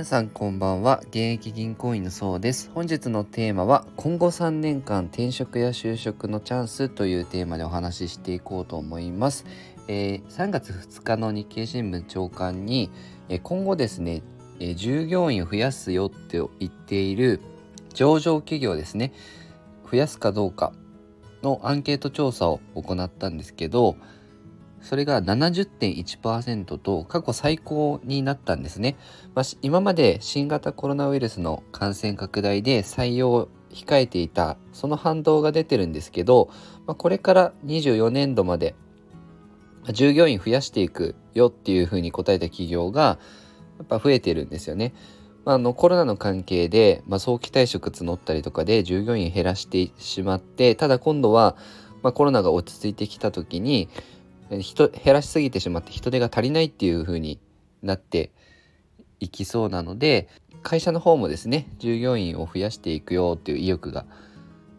皆さんこんばんは。現役銀行員のそうです。本日のテーマは今後3年間転職や就職のチャンスというテーマでお話ししていこうと思います、えー、3月2日の日経新聞長官に、えー、今後ですね、えー、従業員を増やすよって言っている上場企業ですね増やすかどうかのアンケート調査を行ったんですけどそれが70.1%と過去最高になったんですね。まあ、今まで新型コロナウイルスの感染拡大で採用を控えていたその反動が出てるんですけど、まあ、これから24年度まで従業員増やしていくよっていうふうに答えた企業がやっぱ増えてるんですよね。まあ、あのコロナの関係で、まあ、早期退職募ったりとかで従業員減らしてしまってただ今度は、まあ、コロナが落ち着いてきた時に人減らしすぎてしまって人手が足りないっていう風になっていきそうなので会社の方もですね従業員を増やしていくよっていう意欲が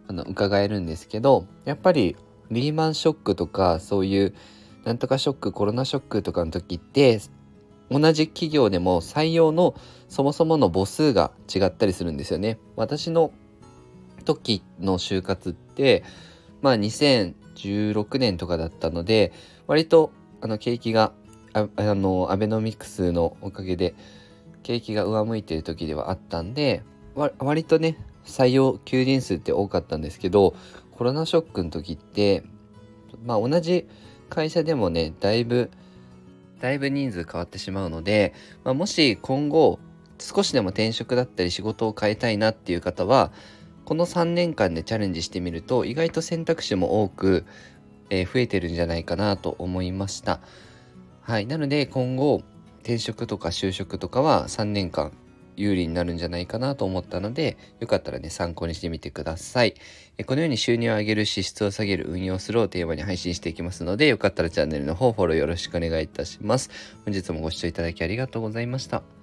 あの伺えるんですけどやっぱりリーマンショックとかそういうなんとかショックコロナショックとかの時って同じ企業でも採用のそもそもの母数が違ったりするんですよね。私の時の就活ってまあ2000 2016年とかだったので割とあの景気があのアベノミクスのおかげで景気が上向いてる時ではあったんで割とね採用求人数って多かったんですけどコロナショックの時ってまあ同じ会社でもねだいぶだいぶ人数変わってしまうので、まあ、もし今後少しでも転職だったり仕事を変えたいなっていう方はこの3年間でチャレンジしてみると意外と選択肢も多く、えー、増えてるんじゃないかなと思いました。はい。なので今後転職とか就職とかは3年間有利になるんじゃないかなと思ったので、よかったらね、参考にしてみてください。えこのように収入を上げる、支出を下げる、運用するをテーマに配信していきますので、よかったらチャンネルの方フォローよろしくお願いいたします。本日もご視聴いただきありがとうございました。